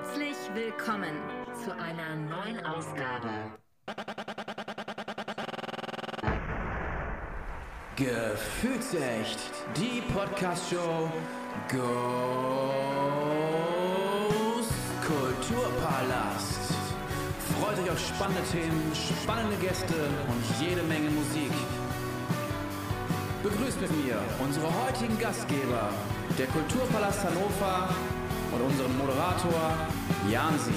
Herzlich willkommen zu einer neuen Ausgabe. Gefühlsecht, die Podcast-Show Ghost Kulturpalast. Freut euch auf spannende Themen, spannende Gäste und jede Menge Musik. Begrüßt mit mir unsere heutigen Gastgeber, der Kulturpalast Hannover und unseren Moderator Jansi.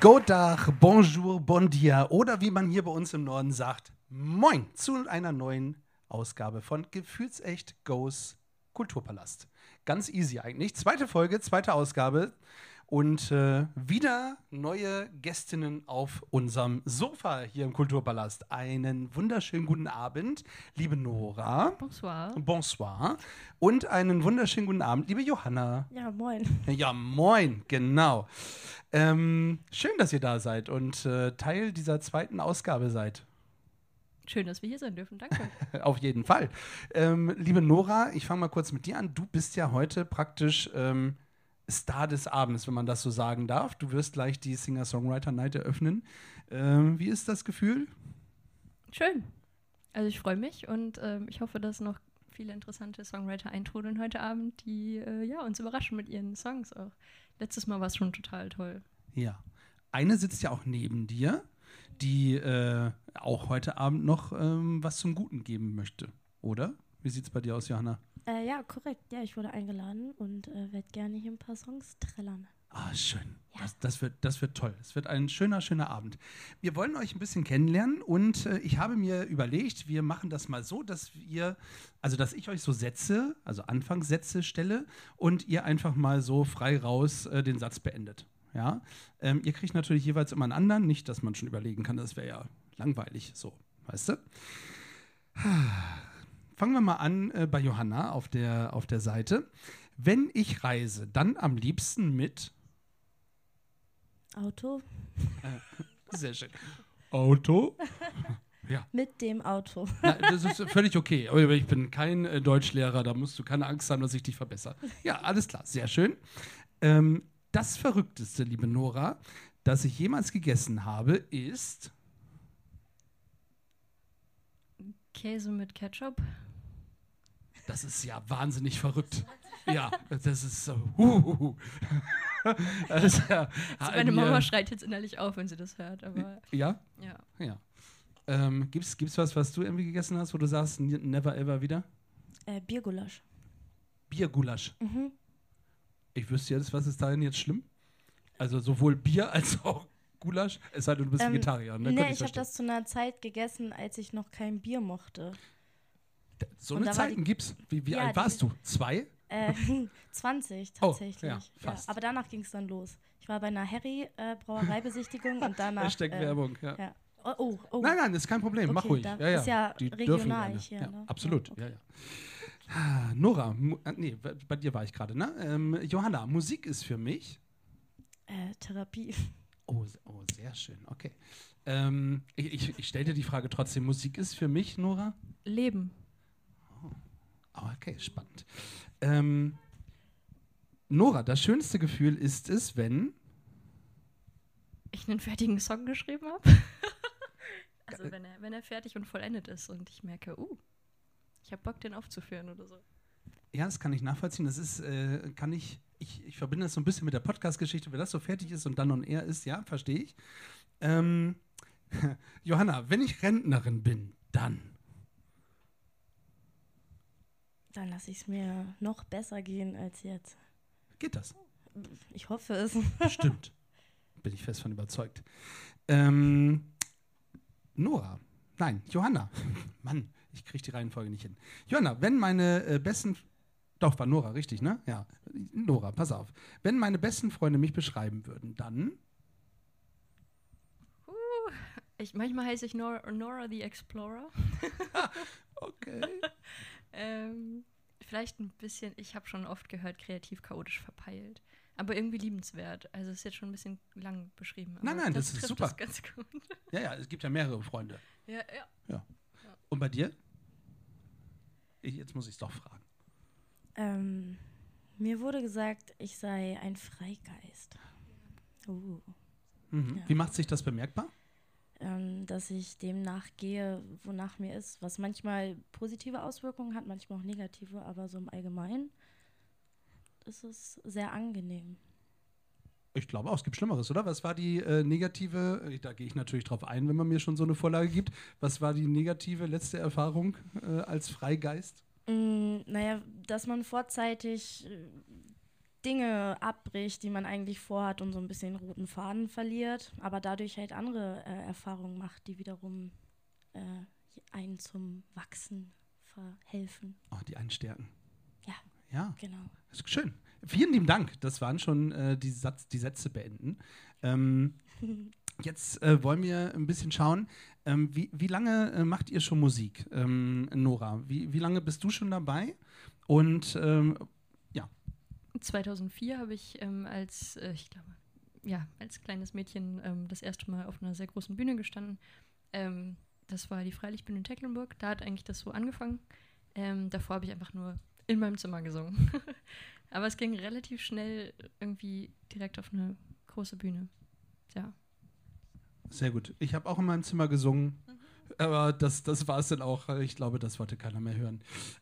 Godach, bonjour, bon dia oder wie man hier bei uns im Norden sagt, moin zu einer neuen Ausgabe von Gefühlsecht Goes Kulturpalast. Ganz easy eigentlich. Zweite Folge, zweite Ausgabe und äh, wieder neue Gästinnen auf unserem Sofa hier im Kulturpalast. Einen wunderschönen guten Abend, liebe Nora. Bonsoir. Bonsoir. Und einen wunderschönen guten Abend, liebe Johanna. Ja, moin. Ja, moin, genau. Ähm, schön, dass ihr da seid und äh, Teil dieser zweiten Ausgabe seid. Schön, dass wir hier sein dürfen. Danke. Auf jeden Fall. Ähm, liebe Nora, ich fange mal kurz mit dir an. Du bist ja heute praktisch ähm, Star des Abends, wenn man das so sagen darf. Du wirst gleich die Singer-Songwriter-Night eröffnen. Ähm, wie ist das Gefühl? Schön. Also ich freue mich und ähm, ich hoffe, dass noch viele interessante Songwriter eintrudeln heute Abend, die äh, ja, uns überraschen mit ihren Songs auch. Letztes Mal war es schon total toll. Ja. Eine sitzt ja auch neben dir, die äh, auch heute Abend noch ähm, was zum Guten geben möchte, oder? Wie sieht es bei dir aus, Johanna? Äh, ja, korrekt. Ja, ich wurde eingeladen und äh, werde gerne hier ein paar Songs trällern. Ah, schön. Das, das, wird, das wird toll. Es wird ein schöner, schöner Abend. Wir wollen euch ein bisschen kennenlernen und äh, ich habe mir überlegt, wir machen das mal so, dass wir, also dass ich euch so Sätze, also Anfangssätze stelle und ihr einfach mal so frei raus äh, den Satz beendet. Ja? Ähm, ihr kriegt natürlich jeweils immer einen anderen, nicht, dass man schon überlegen kann, das wäre ja langweilig so, weißt du? Fangen wir mal an äh, bei Johanna auf der, auf der Seite. Wenn ich reise, dann am liebsten mit Auto? Sehr schön. Auto? Ja. Mit dem Auto. Na, das ist völlig okay. Aber ich bin kein äh, Deutschlehrer, da musst du keine Angst haben, dass ich dich verbessere. Ja, alles klar, sehr schön. Ähm, das Verrückteste, liebe Nora, das ich jemals gegessen habe, ist. Käse mit Ketchup. Das ist ja wahnsinnig verrückt. Ja, das ist so. Das ist ja, Also meine mir- Mama schreit jetzt innerlich auf, wenn sie das hört, aber Ja, ja. ja. Ähm, gibt's, gibt's was, was du irgendwie gegessen hast, wo du sagst, never ever wieder? Äh, Biergulasch. Biergulasch. Mhm. Ich wüsste jetzt, was ist darin jetzt schlimm? Also sowohl Bier als auch Gulasch, es sei denn, du bist Ähm, Vegetarier. Ne? nee, ich habe das zu einer Zeit gegessen, als ich noch kein Bier mochte. So eine Zeiten die- gibt's. Wie, wie Ja, alt die- warst du? Zwei? Äh, 20 Oh, tatsächlich. ja, fast. aber danach ging es dann los. Ich war bei einer Harry-Brauereibesichtigung und danach. Hashtag äh, Werbung, ja. Ja. Oh, oh, oh. Nein, nein, das ist kein Problem. Mach Okay, ruhig. da Ja, ja. ist ja Die regional hier, ja, ne? Absolut. Ja, okay. Ja, ja. Ah, Nora, äh, nee, bei dir war ich gerade, ne? Ähm, Johanna, Musik ist für mich. Äh, Therapie. Oh, oh sehr schön, okay. Ähm, ich ich, ich stelle dir die Frage trotzdem: Musik ist für mich, Nora? Leben. Oh, okay, spannend. Ähm, Nora, das schönste Gefühl ist es, wenn. Ich einen fertigen Song geschrieben habe. also wenn er, wenn er fertig und vollendet ist und ich merke, uh, ich habe Bock, den aufzuführen oder so. Ja, das kann ich nachvollziehen. Das ist, äh, kann ich, ich, ich verbinde das so ein bisschen mit der Podcast-Geschichte, wenn das so fertig ist und dann on air ist, ja, verstehe ich. Ähm, Johanna, wenn ich Rentnerin bin, dann. Dann lasse ich es mir noch besser gehen als jetzt. Geht das? Ich hoffe es. Stimmt. Bin ich fest von überzeugt. Ähm, Nora. Nein, Johanna. Mann, ich kriege die Reihenfolge nicht hin. Johanna, wenn meine äh, besten. Doch, war Nora, richtig, ne? Ja. Nora, pass auf. Wenn meine besten Freunde mich beschreiben würden, dann. Ich, manchmal heiße ich Nora, Nora the Explorer. Okay. Ähm, vielleicht ein bisschen, ich habe schon oft gehört, kreativ chaotisch verpeilt. Aber irgendwie liebenswert. Also ist jetzt schon ein bisschen lang beschrieben. Nein, aber nein, das ist trifft super. Das ganz gut. Ja, ja, es gibt ja mehrere Freunde. Ja, ja. Und bei dir? Ich, jetzt muss ich es doch fragen. Ähm, Mir wurde gesagt, ich sei ein Freigeist. Uh. Mhm. Ja. Wie macht sich das bemerkbar? Ähm, dass ich dem nachgehe, wonach mir ist, was manchmal positive Auswirkungen hat, manchmal auch negative, aber so im Allgemeinen ist es sehr angenehm. Ich glaube auch, es gibt Schlimmeres, oder? Was war die äh, negative, äh, da gehe ich natürlich drauf ein, wenn man mir schon so eine Vorlage gibt. Was war die negative letzte Erfahrung äh, als Freigeist? Mm, naja, dass man vorzeitig äh, Dinge abbricht, die man eigentlich vorhat und so ein bisschen den roten Faden verliert, aber dadurch halt andere äh, Erfahrungen macht, die wiederum äh, einen zum Wachsen verhelfen. Oh, die einen stärken. Ja. Ja, Genau. das ist schön. Vielen lieben Dank. Das waren schon äh, die, Satz, die Sätze beenden. Ähm, jetzt äh, wollen wir ein bisschen schauen, ähm, wie, wie lange äh, macht ihr schon Musik, ähm, Nora? Wie, wie lange bist du schon dabei? Und ähm, 2004 habe ich ähm, als, äh, ich glaube, ja, als kleines Mädchen ähm, das erste Mal auf einer sehr großen Bühne gestanden. Ähm, das war die Freilichtbühne in Tecklenburg. Da hat eigentlich das so angefangen. Ähm, davor habe ich einfach nur in meinem Zimmer gesungen. Aber es ging relativ schnell irgendwie direkt auf eine große Bühne. Ja. Sehr gut. Ich habe auch in meinem Zimmer gesungen, aber das, das war es dann auch. Ich glaube, das wollte keiner mehr hören.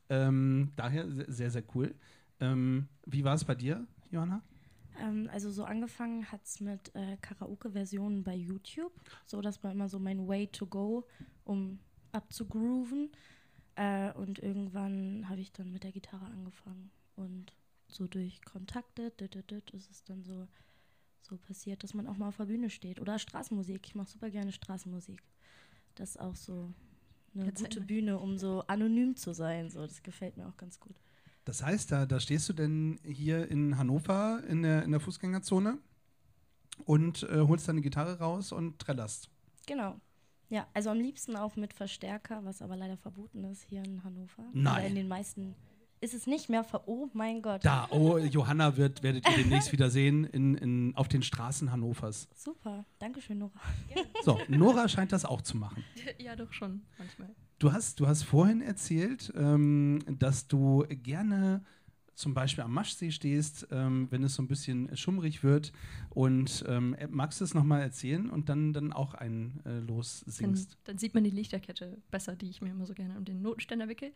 Ähm, daher se- sehr, sehr cool. Ähm, wie war es bei dir, Johanna? Ähm, also so angefangen hat es mit äh, Karaoke-Versionen bei YouTube. So, das war immer so mein Way to go, um abzugrooven. Äh, und irgendwann habe ich dann mit der Gitarre angefangen. Und so durch Kontakte dit, dit, dit, ist es dann so, so passiert, dass man auch mal auf der Bühne steht. Oder Straßenmusik. Ich mache super gerne Straßenmusik. Das ist auch so eine Erzähl gute. Bühne, um so anonym zu sein. So, das gefällt mir auch ganz gut. Das heißt, da, da stehst du denn hier in Hannover in der, in der Fußgängerzone und äh, holst deine Gitarre raus und trällerst. Genau. Ja, also am liebsten auch mit Verstärker, was aber leider verboten ist hier in Hannover. Nein. Oder in den meisten ist es nicht mehr ver. Oh mein Gott. Da, oh, Johanna wird, werdet ihr demnächst wieder sehen in, in, auf den Straßen Hannovers. Super. Dankeschön, Nora. So, Nora scheint das auch zu machen. ja, doch schon, manchmal. Du hast, du hast vorhin erzählt, ähm, dass du gerne zum Beispiel am Maschsee stehst, ähm, wenn es so ein bisschen schummrig wird. Und ähm, äh, magst du es nochmal erzählen und dann, dann auch ein äh, Los Dann, singst? dann sieht man die Lichterkette besser, die ich mir immer so gerne um den Notenständer wickel.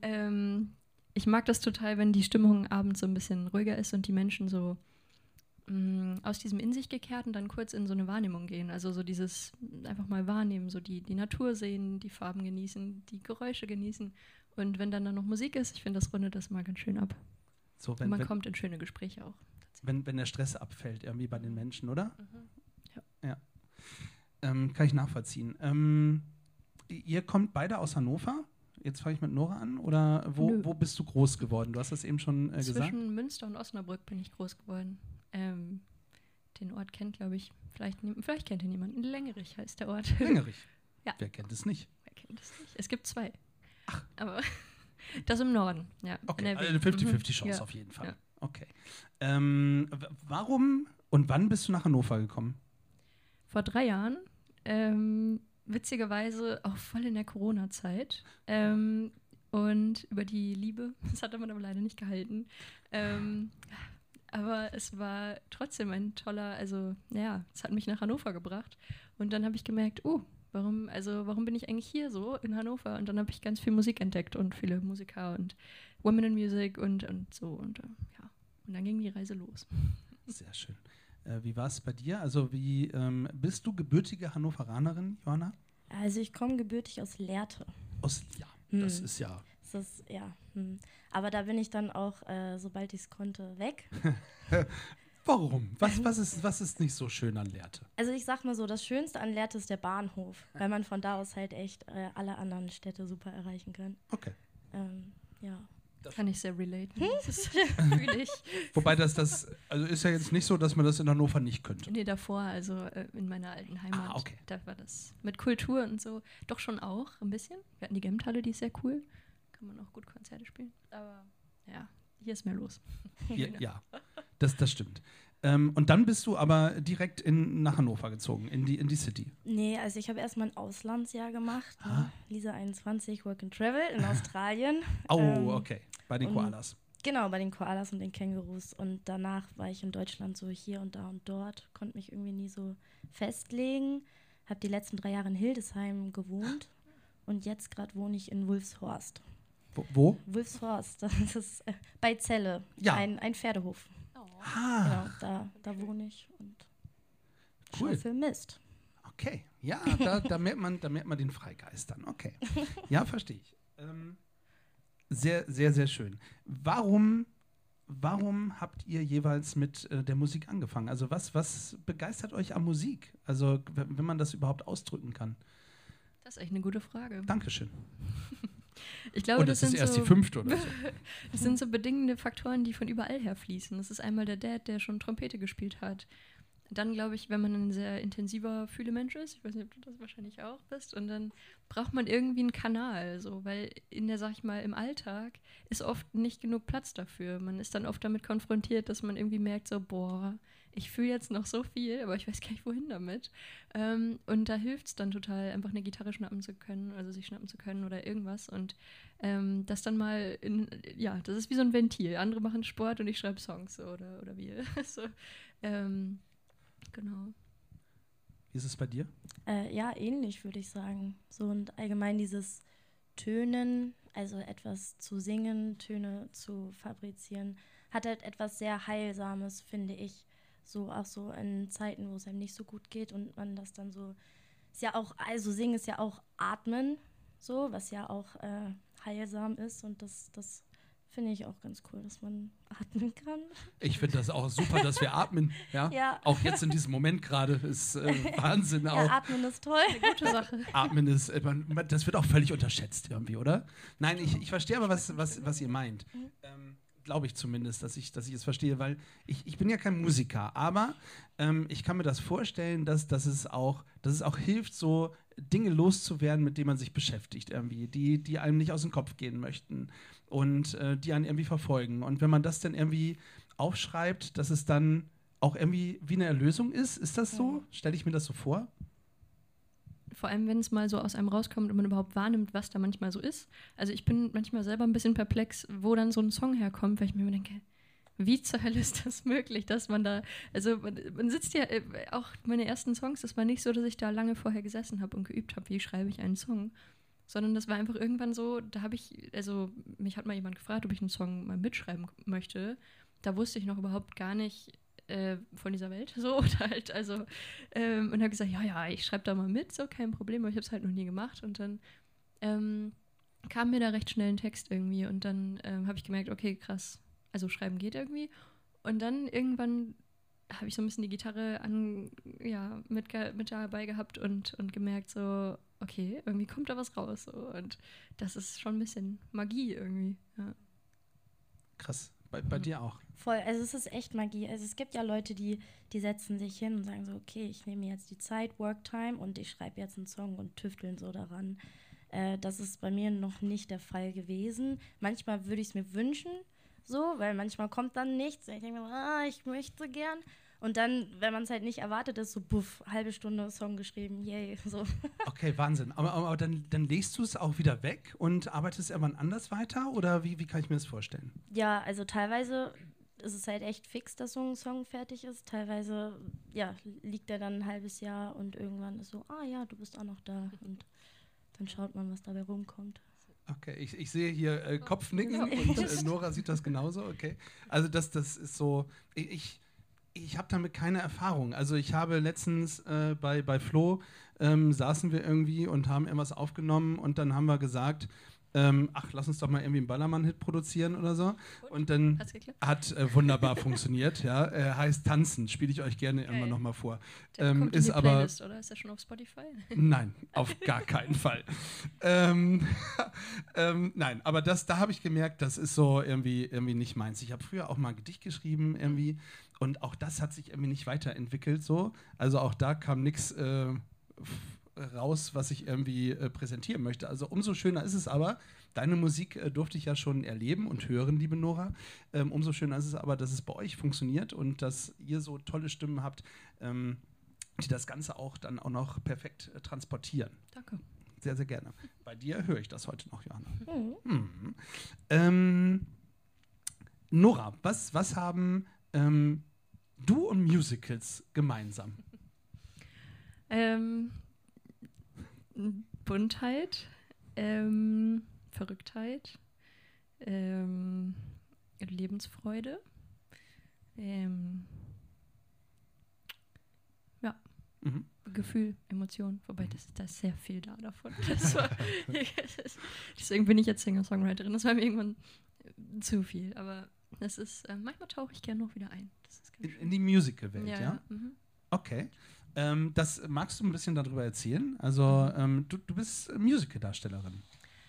Ähm, ich mag das total, wenn die Stimmung abends so ein bisschen ruhiger ist und die Menschen so mh, aus diesem in sich gekehrten dann kurz in so eine Wahrnehmung gehen. Also so dieses einfach mal wahrnehmen, so die, die Natur sehen, die Farben genießen, die Geräusche genießen. Und wenn dann da noch Musik ist, ich finde, das rundet das mal ganz schön ab. So, Und wenn, man wenn, kommt in schöne Gespräche auch. wenn, wenn der Stress abfällt, irgendwie bei den Menschen, oder? Mhm. Ja. Ähm, kann ich nachvollziehen. Ähm, ihr kommt beide aus Hannover? Jetzt fange ich mit Nora an. Oder wo, Nö. wo bist du groß geworden? Du hast das eben schon äh, gesagt. Zwischen Münster und Osnabrück bin ich groß geworden. Ähm, den Ort kennt, glaube ich, vielleicht, vielleicht kennt ihn jemand. Längerich heißt der Ort. Längerich. Ja. Wer kennt es nicht? Wer kennt es nicht? Es gibt zwei. Aber das im Norden, ja. Okay, also eine 50-50 Mhm. Chance Ja. auf jeden Fall. Ja. Okay. Ähm, warum und wann bist du nach Hannover gekommen? Vor drei Jahren, ähm, witzigerweise auch voll in der Corona-Zeit. Ähm, und über die Liebe, das hat man aber leider nicht gehalten. Ähm, aber es war trotzdem ein toller, also ja, es hat mich nach Hannover gebracht. Und dann habe ich gemerkt, oh, warum, also warum bin ich eigentlich hier so in Hannover? Und dann habe ich ganz viel Musik entdeckt und viele Musiker und Women in Music und, und so. Und äh, ja, und dann ging die Reise los. Sehr schön. Äh, wie war es bei dir? Also, wie ähm, bist du gebürtige Hannoveranerin, Johanna? Also ich komme gebürtig aus Lehrte. Aus, ja, Hm. das ist ja. Das ist, ja. Hm. Aber da bin ich dann auch, äh, sobald ich es konnte, weg. Warum? Was, was, ist, was ist nicht so schön an Lehrte? Also ich sag mal so, das Schönste an Lehrte ist der Bahnhof, weil man von da aus halt echt äh, alle anderen Städte super erreichen kann. Okay. Ähm, ja. Kann ich sehr relaten. Das ist- fühle ich. Wobei das, das, also ist ja jetzt nicht so, dass man das in Hannover nicht könnte. Nee, davor, also äh, in meiner alten Heimat, Ah, okay. da war das mit Kultur und so doch schon auch ein bisschen. Wir hatten die Gemthalle, die ist sehr cool. Kann man auch gut Konzerte spielen. Aber ja, hier ist mehr los. Ja, ja das, das stimmt. Ähm, und dann bist du aber direkt in, nach Hannover gezogen, in die, in die City. Nee, also ich habe erstmal ein Auslandsjahr gemacht. Ah. Ne? Lisa 21, Work and Travel in Australien. Oh, Ähm, okay. Bei den und- Koalas. Genau, bei den Koalas und den Kängurus. Und danach war ich in Deutschland so hier und da und dort, konnte mich irgendwie nie so festlegen. Habe die letzten drei Jahre in Hildesheim gewohnt und jetzt gerade wohne ich in Wulfshorst. Wo? Wulfshorst, das ist äh, bei Celle, Ja. ein, ein Pferdehof. Ah, Genau, da, da wohne ich und Cool. Schaufel Mist. okay. Ja, da, da, merkt man, da merkt man den Freigeist dann. Okay. Ja, verstehe ich. Ähm, sehr, sehr, sehr schön. Warum, warum habt ihr jeweils mit äh, der Musik angefangen? Also was, was begeistert euch an Musik? Also wenn man das überhaupt ausdrücken kann. Das ist echt eine gute Frage. Dankeschön. Ich glaube, Und das, das ist sind erst so, die fünfte oder so. das sind so bedingende Faktoren, die von überall her fließen. Das ist einmal der Dad, der schon Trompete gespielt hat. Dann glaube ich, wenn man ein sehr intensiver Fühlemensch ist, ich weiß nicht, ob du das wahrscheinlich auch bist, und dann braucht man irgendwie einen Kanal, so, weil in der, sag ich mal, im Alltag ist oft nicht genug Platz dafür. Man ist dann oft damit konfrontiert, dass man irgendwie merkt, so, boah, ich fühle jetzt noch so viel, aber ich weiß gar nicht, wohin damit. Ähm, und da hilft es dann total, einfach eine Gitarre schnappen zu können, also sich schnappen zu können oder irgendwas. Und ähm, das dann mal in, ja, das ist wie so ein Ventil. Andere machen Sport und ich schreibe Songs so, oder, oder wie. so, ähm, genau. Wie ist es bei dir? Äh, ja, ähnlich würde ich sagen. So und allgemein dieses Tönen, also etwas zu singen, Töne zu fabrizieren, hat halt etwas sehr Heilsames, finde ich. So auch so in Zeiten, wo es einem nicht so gut geht und man das dann so. Ist ja auch, also singen ist ja auch atmen, so, was ja auch äh, heilsam ist und das, das finde ich auch ganz cool, dass man atmen kann. Ich finde das auch super, dass wir atmen. Ja? Ja. Auch jetzt in diesem Moment gerade ist äh, Wahnsinn. Ja, auch. atmen ist toll. Gute Sache. Atmen ist, äh, man, man- das wird auch völlig unterschätzt irgendwie, oder? Nein, ich, ich verstehe aber, was, was, was ihr meint. Ähm, Glaube ich zumindest, dass ich, dass ich es verstehe, weil ich, ich bin ja kein Musiker, aber ähm, ich kann mir das vorstellen, dass, dass, es auch, dass es auch hilft, so Dinge loszuwerden, mit denen man sich beschäftigt, irgendwie, die, die einem nicht aus dem Kopf gehen möchten und äh, die einen irgendwie verfolgen. Und wenn man das dann irgendwie aufschreibt, dass es dann auch irgendwie wie eine Erlösung ist, ist das so? Stelle ich mir das so vor? Vor allem, wenn es mal so aus einem rauskommt und man überhaupt wahrnimmt, was da manchmal so ist. Also ich bin manchmal selber ein bisschen perplex, wo dann so ein Song herkommt, weil ich mir immer denke, wie zur Hölle ist das möglich, dass man da, also man, man sitzt ja, äh, auch meine ersten Songs, das war nicht so, dass ich da lange vorher gesessen habe und geübt habe, wie schreibe ich einen Song, sondern das war einfach irgendwann so, da habe ich, also mich hat mal jemand gefragt, ob ich einen Song mal mitschreiben möchte. Da wusste ich noch überhaupt gar nicht äh, von dieser Welt so oder halt, also ähm, und habe gesagt, ja, ja, ich schreibe da mal mit, so kein Problem, aber ich habe es halt noch nie gemacht und dann ähm, kam mir da recht schnell ein Text irgendwie und dann ähm, habe ich gemerkt, okay, krass, also schreiben geht irgendwie und dann irgendwann habe ich so ein bisschen die Gitarre an, ja, mit, mit dabei gehabt und, und gemerkt so, okay, irgendwie kommt da was raus so. und das ist schon ein bisschen Magie irgendwie, ja. Krass. Bei, bei dir auch. Voll, also es ist echt Magie. Also es gibt ja Leute, die, die setzen sich hin und sagen so, okay, ich nehme jetzt die Zeit, Worktime und ich schreibe jetzt einen Song und tüfteln so daran. Äh, das ist bei mir noch nicht der Fall gewesen. Manchmal würde ich es mir wünschen, so, weil manchmal kommt dann nichts. Und ich denke mir, ah, ich möchte gern. Und dann, wenn man es halt nicht erwartet, ist so, buff, halbe Stunde Song geschrieben, yay, so. Okay, Wahnsinn. Aber, aber dann, dann legst du es auch wieder weg und arbeitest irgendwann anders weiter? Oder wie, wie kann ich mir das vorstellen? Ja, also teilweise ist es halt echt fix, dass so ein Song fertig ist. Teilweise, ja, liegt er dann ein halbes Jahr und irgendwann ist so, ah ja, du bist auch noch da. Und dann schaut man, was dabei rumkommt. Okay, ich, ich sehe hier äh, Kopfnicken Ja. und äh, Nora sieht das genauso, okay. Also das, das ist so, ich, ich, ich habe damit keine Erfahrung. Also ich habe letztens äh, bei, bei Flo ähm, saßen wir irgendwie und haben irgendwas aufgenommen und dann haben wir gesagt, ähm, ach, lass uns doch mal irgendwie einen Ballermann-Hit produzieren oder so. Und dann Hat's geklappt? hat äh, wunderbar funktioniert, ja. Äh, heißt Tanzen, spiele ich euch gerne Geil. immer noch mal vor. Ähm, ist aber- Playlist, oder? Ist er schon auf Spotify? Nein, auf gar keinen Fall. Ähm, ähm, nein, aber das, da habe ich gemerkt, das ist so irgendwie, irgendwie nicht meins. Ich habe früher auch mal ein Gedicht geschrieben irgendwie und auch das hat sich irgendwie nicht weiterentwickelt so. Also auch da kam nichts äh, raus, was ich irgendwie äh, präsentieren möchte. Also umso schöner ist es aber, deine Musik äh, durfte ich ja schon erleben und hören, liebe Nora. Ähm, umso schöner ist es aber, dass es bei euch funktioniert und dass ihr so tolle Stimmen habt, ähm, die das Ganze auch dann auch noch perfekt äh, transportieren. Danke. Sehr, sehr gerne. Bei dir höre ich das heute noch, Johanna. Mhm. Mhm. Ähm, Nora, was, was haben ähm, du und Musicals gemeinsam? Ähm, Buntheit, ähm, Verrücktheit, ähm, Lebensfreude. Ähm, ja, Mhm. Gefühl, Emotion, wobei das, da ist sehr viel da davon. War, deswegen bin ich jetzt Singer-Songwriterin. Das war mir irgendwann zu viel, aber das ist, äh, manchmal tauche ich gerne noch wieder ein. In, in die Musical-Welt, ja? ja, mhm. Okay. Ähm, das magst du ein bisschen darüber erzählen? Also, Mhm. ähm, du, du bist Musical-Darstellerin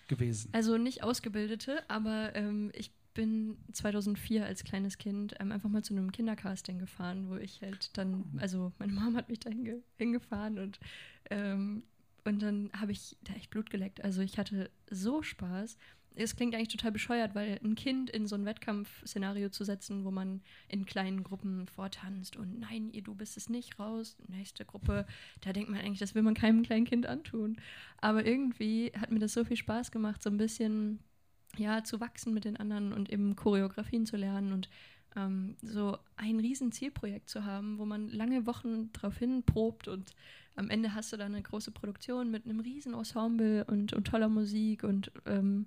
gewesen. Also nicht ausgebildete, aber ähm, ich bin 2004 als kleines Kind ähm, einfach mal zu einem Kindercasting gefahren, wo ich halt dann, also meine Mom hat mich da hinge hingefahren und, ähm, und dann habe ich da echt Blut geleckt. Also ich hatte so Spaß. Es klingt eigentlich total bescheuert, weil ein Kind in so ein Wettkampfszenario zu setzen, wo man in kleinen Gruppen vortanzt und nein, ihr, du bist es nicht raus, nächste Gruppe, da denkt man eigentlich, das will man keinem kleinen Kind antun. Aber irgendwie hat mir das so viel Spaß gemacht, so ein bisschen ja, zu wachsen mit den anderen und eben Choreografien zu lernen und ähm, so ein riesen Zielprojekt zu haben, wo man lange Wochen drauf hin probt und am Ende hast du dann eine große Produktion mit einem riesen Ensemble und, und toller Musik und ähm,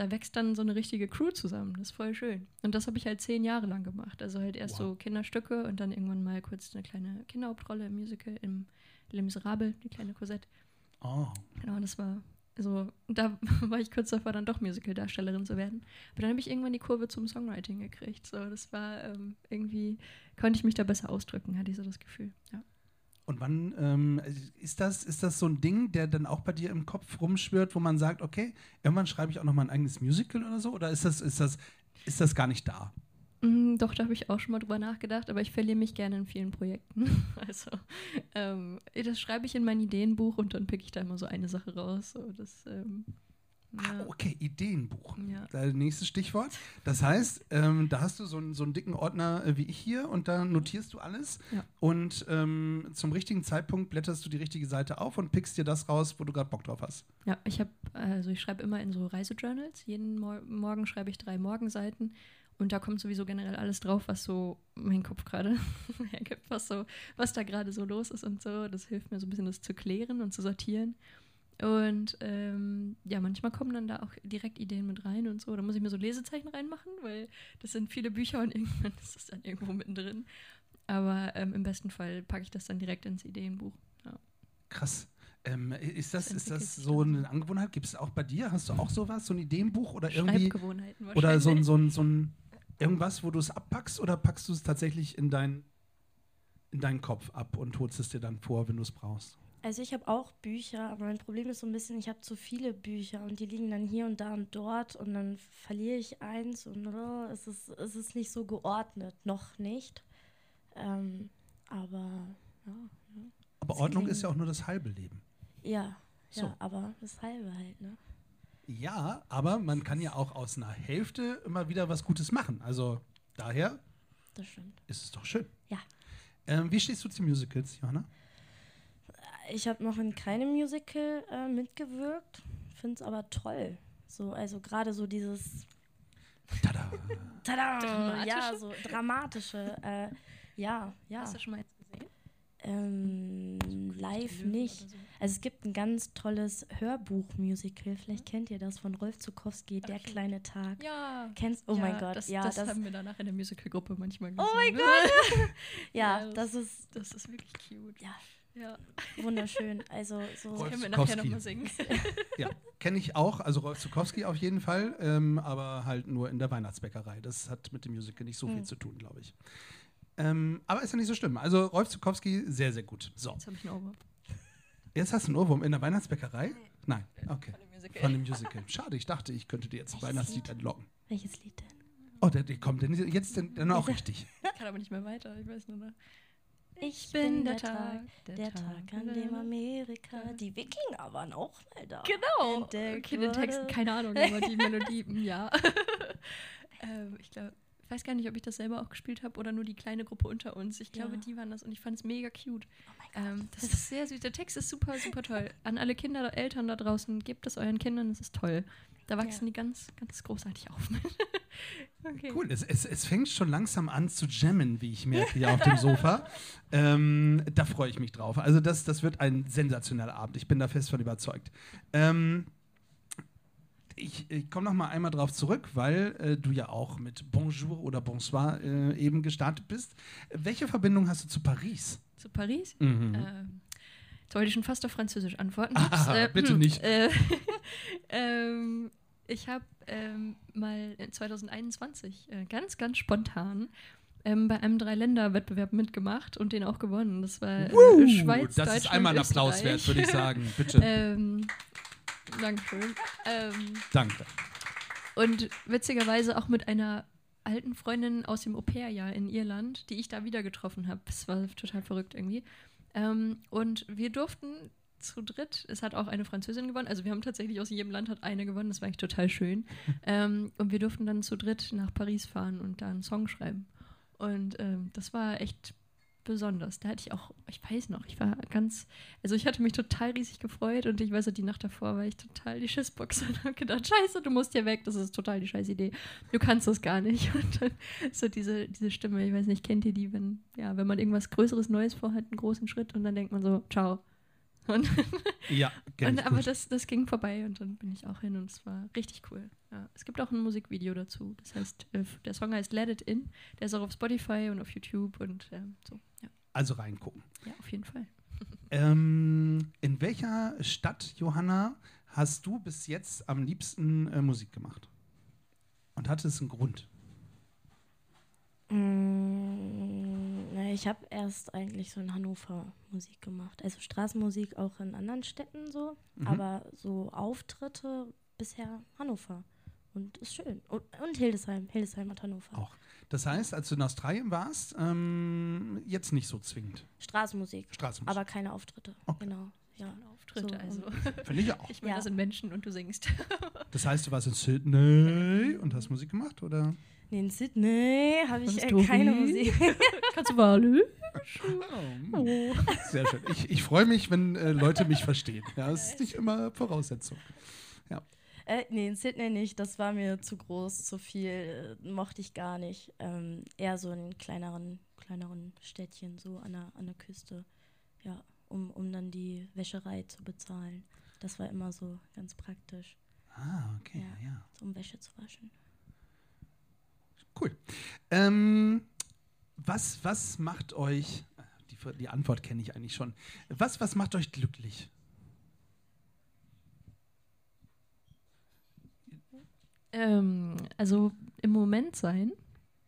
da wächst dann so eine richtige Crew zusammen. Das ist voll schön. Und das habe ich halt zehn Jahre lang gemacht. Also halt erst Wow. so Kinderstücke und dann irgendwann mal kurz eine kleine Kinderhauptrolle im Musical, im Les Miserables, die kleine Cosette. Oh. Genau, das war so, da war ich kurz davor, dann doch Musical-Darstellerin zu werden. Aber dann habe ich irgendwann die Kurve zum Songwriting gekriegt. So, das war ähm, irgendwie, konnte ich mich da besser ausdrücken, hatte ich so das Gefühl. Ja. Und wann ähm, ist, das, ist das so ein Ding, der dann auch bei dir im Kopf rumschwirrt, wo man sagt, okay, irgendwann schreibe ich auch noch mal ein eigenes Musical oder so? Oder ist das, ist das, ist das gar nicht da? Mm, doch, da habe ich auch schon mal drüber nachgedacht, aber ich verliere mich gerne in vielen Projekten. Also, ähm, das schreibe ich in mein Ideenbuch und dann pick ich da immer so eine Sache raus. So, das, ähm, Ah, okay, Ideenbuch. Ja. Das nächste Stichwort. Das heißt, ähm, da hast du so, einen- so einen dicken Ordner äh, wie ich hier und da notierst du alles. Ja. Und ähm, zum richtigen Zeitpunkt blätterst du die richtige Seite auf und pickst dir das raus, wo du gerade Bock drauf hast. Ja, ich habe, also ich schreibe immer in so Reisejournals. Jeden Mor Morgen schreibe ich drei Morgenseiten und da kommt sowieso generell alles drauf, was so mein Kopf gerade hergibt, was so, was da gerade so los ist und so. Das hilft mir so ein bisschen, das zu klären und zu sortieren. Und ähm, ja, manchmal kommen dann da auch direkt Ideen mit rein und so. Da muss ich mir so Lesezeichen reinmachen, weil das sind viele Bücher und irgendwann ist das dann irgendwo mittendrin. Aber ähm, im besten Fall packe ich das dann direkt ins Ideenbuch. Krass. Ähm, ist das, Das ist das so eine Angewohnheit? Gibt es auch bei dir? Hast du auch sowas, so ein Ideenbuch oder irgendwie? Oder so ein, so ein, so ein irgendwas, wo du es abpackst oder packst du es tatsächlich in, dein, in deinen Kopf ab und holst es dir dann vor, wenn du es brauchst? Also ich habe auch Bücher, aber mein Problem ist so ein bisschen, ich habe zu viele Bücher und die liegen dann hier und da und dort und dann verliere ich eins und oh, es, ist, es ist nicht so geordnet, noch nicht. Ähm, aber ja, Aber Das Ordnung ist ja auch nur das halbe Leben. ja, So. ja, aber das halbe halt, ne? Ja, aber man kann ja auch aus einer Hälfte immer wieder was Gutes machen. Also daher Das stimmt. ist es doch schön. Ja. Ähm, wie stehst du zu Musicals, Johanna? Ich habe noch in keinem Musical äh, mitgewirkt, finde es aber toll. So, also gerade so dieses Tada! Tada! Dramatische? Ja, so dramatische. Äh, ja, ja. Hast du schon mal eins gesehen? Ähm, live Löwen nicht. so? Also es gibt ein ganz tolles Hörbuch-Musical. Vielleicht kennt ihr das von Rolf Zukowski, Der ja. kleine Tag. Ja. Kennst Oh ja, mein Gott, das, ja, das, das, haben wir danach in der Musical-Gruppe manchmal gesehen. Oh mein Gott! ja, Ja, das ist Das ist wirklich cute. Ja. Ja. wunderschön. Also so Rolf Können wir nachher nochmal singen. Ja, kenne ich auch. Also Rolf Zukowski auf jeden Fall, ähm, aber halt nur in der Weihnachtsbäckerei. Das hat mit dem Musical nicht so viel Hm. zu tun, glaube ich. Ähm, aber ist ja nicht so schlimm. Also Rolf Zukowski, sehr, sehr gut. So, Jetzt habe ich einen Ohrwurm. jetzt hast du einen Ohrwurm in der Weihnachtsbäckerei? Nein, okay. Von dem Musical. Von dem Musical. Schade, ich dachte, ich könnte dir jetzt ein Weihnachtslied Lied? entlocken. welches Lied denn? Oh, der, der kommt denn jetzt denn, dann auch richtig. Ich kann aber nicht mehr weiter. Ich weiß nur noch. Ich bin der Tag, der Tag, an dem Amerika. Die Wikinger waren auch mal da. Genau. entdeckt Okay, den Text, keine Ahnung, aber die Melodie, ja. ähm, ich glaube, ich weiß gar nicht, ob ich das selber auch gespielt habe oder nur die kleine Gruppe unter uns. Ich glaube, Ja. die waren das und ich fand es mega cute. Oh mein Gott. Ähm, das ist sehr süß. Der Text ist super, super toll. An alle Kinder, Eltern da draußen, gebt es euren Kindern, es ist toll. Da wachsen Ja. die ganz, ganz großartig auf. Okay. Cool, es, es, es fängt schon langsam an zu jammen, wie ich merke, hier auf dem Sofa. Ähm, da freue ich mich drauf. Also das, das wird ein sensationeller Abend. Ich bin da fest von überzeugt. Ähm, ich, ich komme noch mal einmal drauf zurück, weil äh, du ja auch mit Bonjour oder Bonsoir äh, eben gestartet bist. Welche Verbindung hast du zu Paris? Zu Paris? Mhm. Ähm, jetzt wollte ich schon fast auf Französisch antworten. Ah, äh, bitte hm, nicht. Äh, ähm, ich habe ähm, mal in 2021 äh, ganz, ganz spontan ähm, bei einem Drei-Länder-Wettbewerb mitgemacht und den auch gewonnen. Das war äh, Woo! Schweiz, das ist Deutschland, einmal ein Applaus Österreich. wert, würde ich sagen. Bitte. ähm, Dankeschön. Ähm, Danke. und witzigerweise auch mit einer alten Freundin aus dem Au-pair-Jahr in Irland, die ich da wieder getroffen habe. Das war total verrückt irgendwie. Ähm, und wir durften zu dritt, es hat auch eine Französin gewonnen, also wir haben tatsächlich aus jedem Land hat eine gewonnen, das war echt total schön. ähm, und wir durften dann zu dritt nach Paris fahren und da einen Song schreiben. Und ähm, das war echt besonders. Da hatte ich auch, ich weiß noch, ich war ganz, also ich hatte mich total riesig gefreut und ich weiß, so, die Nacht davor war ich total die Schissbox und habe gedacht, scheiße, du musst hier weg, das ist total die scheiß Idee. Du kannst das gar nicht. Und dann so diese, diese Stimme, ich weiß nicht, kennt ihr die, wenn, ja, wenn man irgendwas Größeres, Neues vorhat, einen großen Schritt und dann denkt man so, ciao. Und, Ja, und ich aber gut. das, das ging vorbei und dann bin ich auch hin und es war richtig cool. Ja. Es gibt auch ein Musikvideo dazu. Das heißt, äh, der Song heißt Let It In. Der ist auch auf Spotify und auf YouTube und ähm, so. Ja. Also reingucken. ja, auf jeden Fall. Ähm, in welcher Stadt, Johanna, hast du bis jetzt am liebsten äh, Musik gemacht? Und hatte es einen Grund? Mm, ich habe erst eigentlich so in Hannover Musik gemacht. Also Straßenmusik auch in anderen Städten so. Mhm. Aber so Auftritte bisher Hannover. Und ist schön. Und, und Hildesheim. Hildesheim hat Hannover. Auch. Das heißt, als du in Australien warst, ähm, jetzt nicht so zwingend. Straßenmusik. Straßenmusik. Aber keine Auftritte. Okay. Genau. Ja. Auftritte, So, also. Finde ich auch. Ich meine, Ja. das sind Menschen und du singst. Das heißt, du warst in Sydney und hast Musik gemacht, oder? Nee, in Sydney habe ich äh, keine Musik. Kannst du Walu? Oh. Sehr schön. Ich, ich freue mich, wenn äh, Leute mich verstehen. Ja, das ist nicht immer Voraussetzung. Äh, nee, in Sydney nicht. Das war mir zu groß, zu viel. Äh, mochte ich gar nicht. Ähm, eher so in kleineren, kleineren Städtchen, so an der, an der Küste. Ja, um, um dann die Wäscherei zu bezahlen. Das war immer so ganz praktisch, Ah, okay, Ja. ja. so um Wäsche zu waschen. Cool. Ähm, was, was macht euch, die, die Antwort kenne ich eigentlich schon, was, was macht euch glücklich? Ähm, also im Moment sein,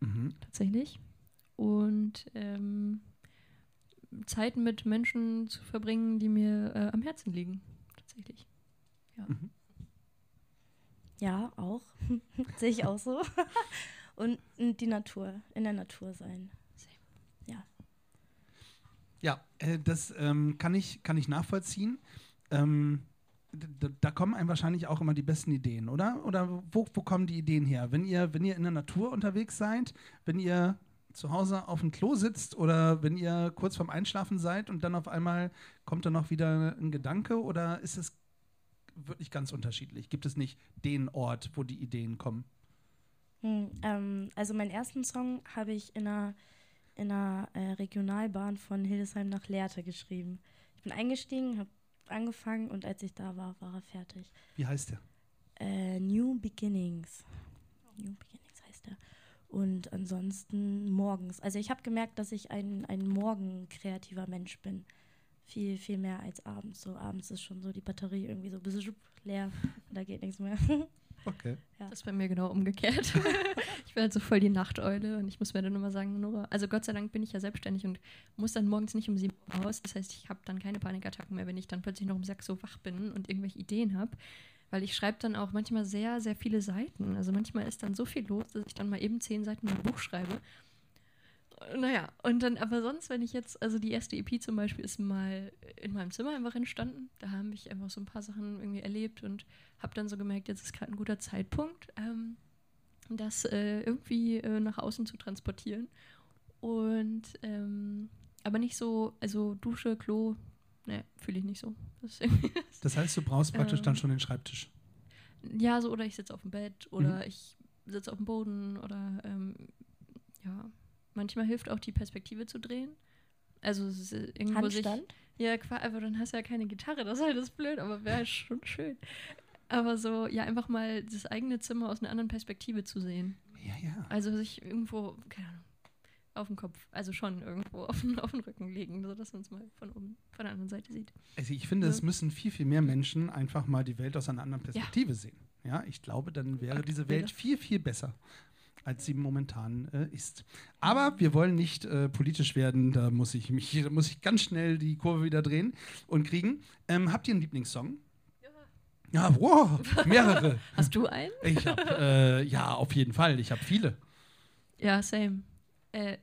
Mhm. tatsächlich. Und ähm, Zeit mit Menschen zu verbringen, die mir äh, am Herzen liegen, tatsächlich. Ja, auch. Sehe ich auch so. und, die Natur, in der Natur sein. Ja, äh, das ähm, kann, ich, kann ich nachvollziehen. Ähm, da, da kommen einem wahrscheinlich auch immer die besten Ideen, oder? Oder wo, wo kommen die Ideen her? Wenn ihr, wenn ihr in der Natur unterwegs seid, wenn ihr zu Hause auf dem Klo sitzt oder wenn ihr kurz vorm Einschlafen seid und dann auf einmal kommt da noch wieder ein Gedanke oder ist es wirklich ganz unterschiedlich? Gibt es nicht den Ort, wo die Ideen kommen? Hm, ähm, also meinen ersten Song habe ich in einer, in einer äh, Regionalbahn von Hildesheim nach Lehrte geschrieben. Ich bin eingestiegen, habe angefangen und als ich da war, war er fertig. Wie heißt der? Äh, New Beginnings. New Beginnings heißt er. Und ansonsten morgens. Also ich habe gemerkt, dass ich ein, ein morgenkreativer Mensch bin. Viel, viel mehr als abends. So abends ist schon so die Batterie irgendwie so leer. Da geht nichts mehr. Okay. Das ist bei mir genau umgekehrt. ich bin halt so voll die Nachteule und ich muss mir dann immer sagen, Nora, also Gott sei Dank bin ich ja selbstständig und muss dann morgens nicht um sieben Uhr raus. Das heißt, ich habe dann keine Panikattacken mehr, wenn ich dann plötzlich noch um sechs so wach bin und irgendwelche Ideen habe. Weil ich schreibe dann auch manchmal sehr, sehr viele Seiten. Also manchmal ist dann so viel los, dass ich dann mal eben zehn Seiten in ein Buch schreibe. Naja, und dann, aber sonst, wenn ich jetzt, also die erste EP zum Beispiel ist mal in meinem Zimmer einfach entstanden. Da habe ich einfach so ein paar Sachen irgendwie erlebt und habe dann so gemerkt, jetzt ist gerade ein guter Zeitpunkt, ähm, das äh, irgendwie äh, nach außen zu transportieren. Und ähm, aber nicht so, also Dusche, Klo, ne, fühle ich nicht so. Das Das heißt, du brauchst praktisch Ähm. dann schon den Schreibtisch. ja, so oder ich sitze auf dem Bett oder ich sitze auf dem Boden oder ähm, ja, manchmal hilft auch die Perspektive zu drehen. Also es ist irgendwo sich. Handstand? Ja, qua- aber dann hast du ja keine Gitarre, das ist halt das blöd, aber wäre halt schon schön. Aber so, ja, einfach mal das eigene Zimmer aus einer anderen Perspektive zu sehen. Ja, ja. Also sich irgendwo, keine Ahnung, auf dem Kopf, also schon irgendwo auf den, auf den Rücken legen, sodass man es mal von oben, von der anderen Seite sieht. Also ich finde, Ja. es müssen viel, viel mehr Menschen einfach mal die Welt aus einer anderen Perspektive sehen. Ja, ich glaube, dann wäre diese Welt viel, viel besser, als sie momentan äh, ist. Aber wir wollen nicht äh, politisch werden, da muss ich mich, da muss ich ganz schnell die Kurve wieder drehen und kriegen. Ähm, habt ihr einen Lieblingssong? Ja, wow, mehrere. Hast du einen? Ich habe, äh, ja, auf jeden Fall. Ich habe viele. Ja, same. Äh,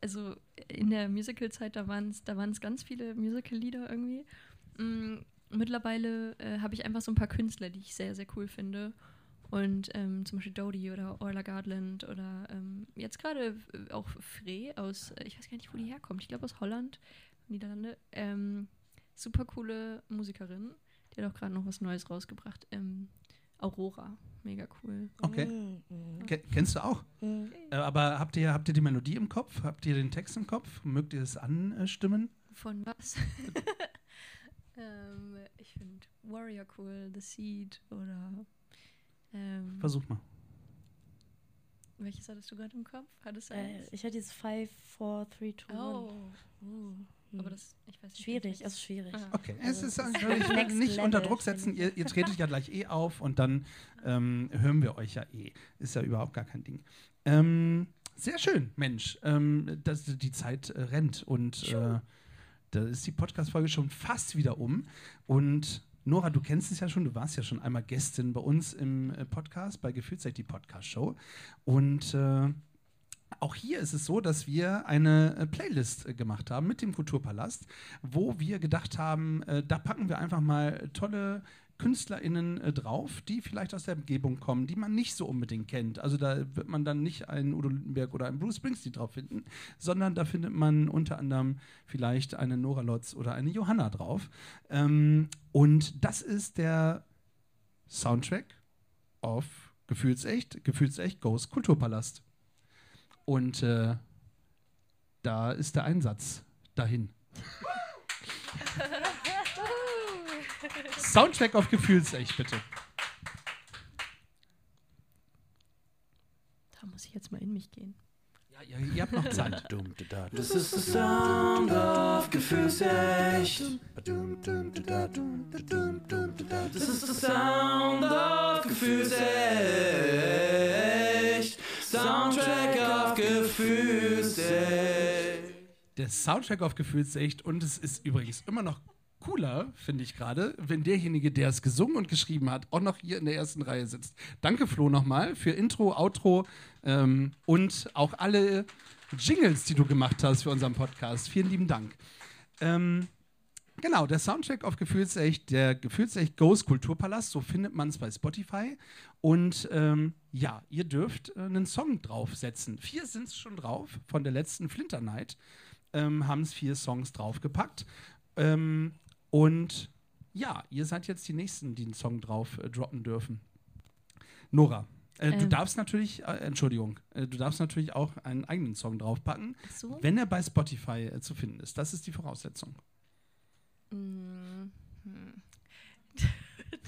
also in der Musical-Zeit, da waren es da waren's ganz viele Musical-Lieder irgendwie. Mm, mittlerweile äh, habe ich einfach so ein paar Künstler, die ich sehr, sehr cool finde. Und ähm, zum Beispiel Dodie oder Orla Gardland oder ähm, jetzt gerade auch Frey aus, äh, ich weiß gar nicht, wo die herkommt, ich glaube aus Holland, Niederlande. Ähm, super coole Musikerin. Die hat auch gerade noch was Neues rausgebracht. Ähm, Aurora, mega cool. Okay. Ke kennst du auch? mm. Äh, aber habt ihr, habt ihr die Melodie im Kopf? Habt ihr den Text im Kopf? Mögt ihr es anstimmen? Von was? ähm, ich finde Warrior cool, The Seed oder. Ähm, Versuch mal. welches hattest du gerade im Kopf? Hattest du Äh, eins? ich hatte dieses 5, 4, 3, 2, 1. Oh, Hm. aber das, ich weiß nicht. Schwierig, also schwierig. Ah. Okay, es Also, ist das ist eigentlich nicht level, unter Druck setzen. Ihr, ihr tretet ja gleich eh auf und dann ähm, hören wir euch ja eh. Ist ja überhaupt gar kein Ding. Ähm, sehr schön, Mensch. Ähm, dass die Zeit äh, rennt und äh, da ist die Podcast-Folge schon fast wieder um. Und Nora, du kennst es ja schon, du warst ja schon einmal Gästin bei uns im äh, Podcast, bei Gefühlzeit die Podcast-Show. Und äh, auch hier ist es so, dass wir eine äh, Playlist äh, gemacht haben mit dem Kulturpalast, wo wir gedacht haben, äh, da packen wir einfach mal tolle KünstlerInnen äh, drauf, die vielleicht aus der Umgebung kommen, die man nicht so unbedingt kennt. Also da wird man dann nicht einen Udo Lindenberg oder einen Bruce Springsteen drauf finden, sondern da findet man unter anderem vielleicht eine Nora Lotz oder eine Johanna drauf. Ähm, und das ist der Soundtrack auf Gefühlsecht, Gefühlsecht Goes Kulturpalast. Und äh, da ist der Einsatz dahin. Soundtrack auf Gefühlsecht, bitte. Da muss ich jetzt mal in mich gehen. Ja, ja, ihr habt noch Zeit. Das ist der Sound of Gefühlsecht. Das ist der Sound of Gefühlsecht. Soundtrack of Gefühlsecht. Der Soundtrack auf Gefühlsecht und es ist übrigens immer noch cooler, finde ich gerade, wenn derjenige, der es gesungen und geschrieben hat, auch noch hier in der ersten Reihe sitzt. Danke, Flo, nochmal für Intro, Outro ähm, und auch alle Jingles, die du gemacht hast für unseren Podcast. Vielen lieben Dank. Ähm, genau, der Soundtrack auf Gefühlsecht, der Gefühlsecht Goes Kulturpalast, so findet man es bei Spotify. Und ähm, ja, ihr dürft äh, einen Song draufsetzen. Vier sind es schon drauf von der letzten Flinter Night. Ähm, haben es vier Songs draufgepackt. Ähm, und ja, ihr seid jetzt die Nächsten, die einen Song drauf äh, droppen dürfen. Nora, äh, du Ähm. darfst natürlich, äh, Entschuldigung, äh, du darfst natürlich auch einen eigenen Song draufpacken, Ach so? wenn er bei Spotify äh, zu finden ist. Das ist die Voraussetzung. Mm, hm.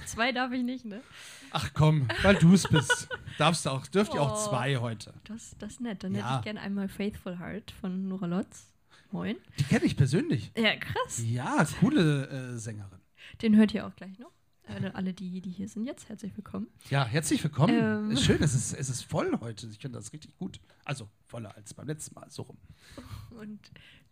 Zwei darf ich nicht, ne? Ach komm, weil du es bist. Darfst du auch, dürft ihr auch Oh. zwei heute. Das, das ist nett. Dann Ja. hätte ich gerne einmal Faithful Heart von Nora Lotz. Moin. Die kenne ich persönlich. Ja, krass. Ja, coole äh, Sängerin. Den hört ihr auch gleich noch. Äh, alle, die, die hier sind, jetzt herzlich willkommen. Ja, herzlich willkommen. Ähm. Ist schön, es ist, es ist voll heute. Ich finde das richtig gut. Also voller als beim letzten Mal, so rum. Und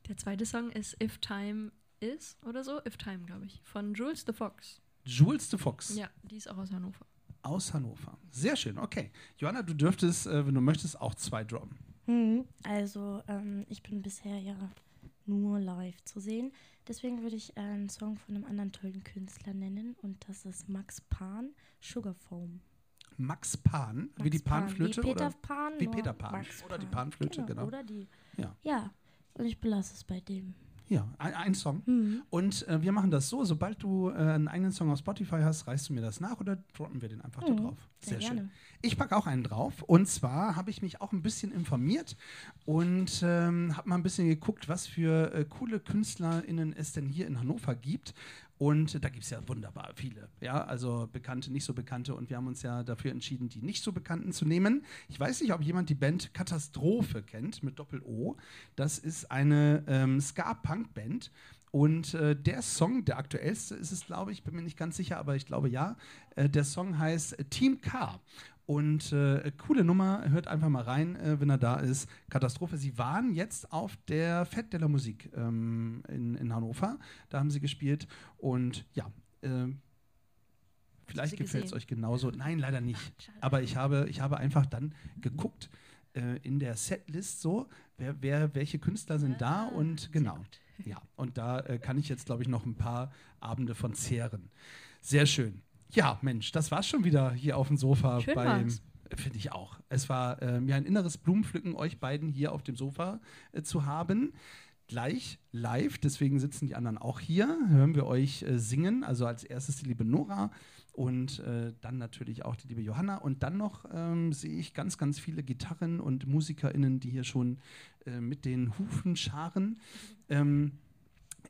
der zweite Song ist If Time Is oder so. If Time, glaube ich. Von Jules the Fox. Jules de Fox Ja, die ist auch aus Hannover. aus Hannover. Sehr schön, okay. Johanna, du dürftest, äh, wenn du möchtest, auch zwei droppen. Hm, also, ähm, ich bin bisher ja nur live zu sehen. Deswegen würde ich äh, einen Song von einem anderen tollen Künstler nennen und das ist Max Pan, Sugar Foam. Max Pan, wie Max die Panflöte? Wie Peter oder? Pan. Wie Peter Pan. Max Oder die Panflöte, genau. Oder die. Ja. Ja, und ich belasse es bei dem. Ja, ein, ein Song. Mhm. Und äh, wir machen das so, sobald du äh, einen eigenen Song auf Spotify hast, reichst du mir das nach oder droppen wir den einfach da Mhm, drauf. sehr gerne. Ich packe auch einen drauf. Und zwar habe ich mich auch ein bisschen informiert und ähm, habe mal ein bisschen geguckt, was für äh, coole KünstlerInnen es denn hier in Hannover gibt. Und da gibt es ja wunderbar viele. Ja, also bekannte, nicht so bekannte. Und wir haben uns ja dafür entschieden, die nicht so bekannten zu nehmen. Ich weiß nicht, ob jemand die Band Katastrophe kennt mit Doppel-O. Das ist eine ähm, Ska-Punk-Band. Und äh, der Song, der aktuellste ist es, glaube ich, bin mir nicht ganz sicher, aber ich glaube ja. Äh, der Song heißt Team K. Und äh, coole Nummer, hört einfach mal rein, äh, wenn er da ist. Katastrophe. Sie waren jetzt auf der Fête de la Musik ähm, in, in Hannover. Da haben sie gespielt. Und ja, äh, vielleicht gefällt es euch genauso. Nein, leider nicht. schade. Aber ich habe, ich habe einfach dann geguckt äh, in der Setlist so, wer, wer, welche Künstler sind da Ah, und genau. Ja, und da äh, kann ich jetzt, glaube ich, noch ein paar Abende von zehren. Sehr schön. Ja, Mensch, das war's schon wieder hier auf dem Sofa. Schön beim. Finde ich auch. Es war äh, mir ein inneres Blumenpflücken, euch beiden hier auf dem Sofa äh, zu haben. Gleich live, deswegen sitzen die anderen auch hier, hören wir euch äh, singen. Also als erstes die liebe Nora und äh, dann natürlich auch die liebe Johanna. Und dann noch ähm, sehe ich ganz, ganz viele Gitarren und MusikerInnen, die hier schon äh, mit den Hufen scharen. Ähm,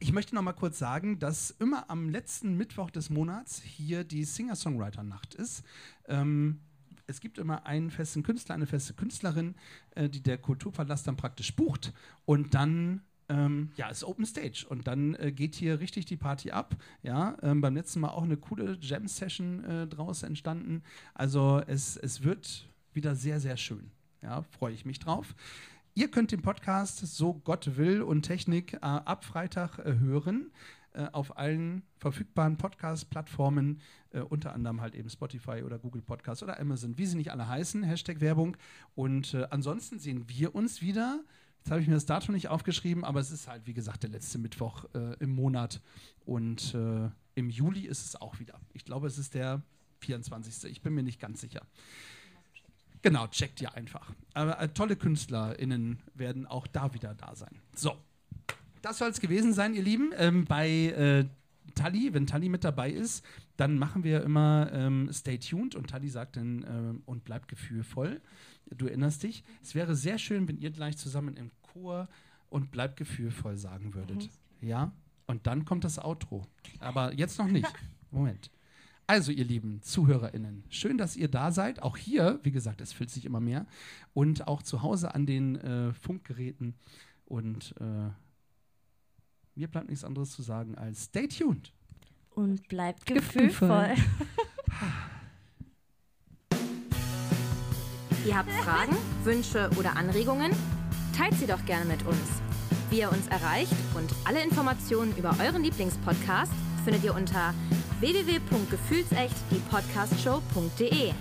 ich möchte noch mal kurz sagen, dass immer am letzten Mittwoch des Monats hier die Singer-Songwriter-Nacht ist. Ähm, es gibt immer einen festen Künstler, eine feste Künstlerin, äh, die der Kulturpalast dann praktisch bucht und dann ähm, ja, ist Open Stage und dann äh, geht hier richtig die Party ab. Ja, ähm, beim letzten Mal auch eine coole Jam-Session äh, draus entstanden. Also es, es wird wieder sehr, sehr schön. Ja, freue ich mich drauf. Ihr könnt den Podcast, so Gott will und Technik, äh, ab Freitag äh, hören. Äh, auf allen verfügbaren Podcast-Plattformen, äh, unter anderem halt eben Spotify oder Google Podcast oder Amazon, wie sie nicht alle heißen, Hashtag Werbung. Und äh, ansonsten sehen wir uns wieder. Jetzt habe ich mir das Datum nicht aufgeschrieben, aber es ist halt, wie gesagt, der letzte Mittwoch äh, im Monat. Und äh, im Juli ist es auch wieder. Ich glaube, es ist der 24. Ich bin mir nicht ganz sicher. Genau, checkt ihr einfach. Aber äh, tolle KünstlerInnen werden auch da wieder da sein. So, das soll es gewesen sein, ihr Lieben. Ähm, bei äh, Tali, wenn Tali mit dabei ist, dann machen wir immer ähm, Stay tuned und Tali sagt dann ähm, und bleibt gefühlvoll. Du erinnerst dich. Es wäre sehr schön, wenn ihr gleich zusammen im Chor und bleibt gefühlvoll sagen würdet. Ja? Und dann kommt das Outro. Aber jetzt noch nicht. Moment. Also, ihr lieben ZuhörerInnen, schön, dass ihr da seid. Auch hier, wie gesagt, es füllt sich immer mehr. Und auch zu Hause an den äh, Funkgeräten. Und äh, mir bleibt nichts anderes zu sagen als stay tuned. Und bleibt Gefühlvoll. gefühlvoll. Ihr habt Fragen, Wünsche oder Anregungen? Teilt sie doch gerne mit uns. Wie ihr uns erreicht und alle Informationen über euren Lieblingspodcast findet ihr unter www.gefühlsecht die Podcastshow.de.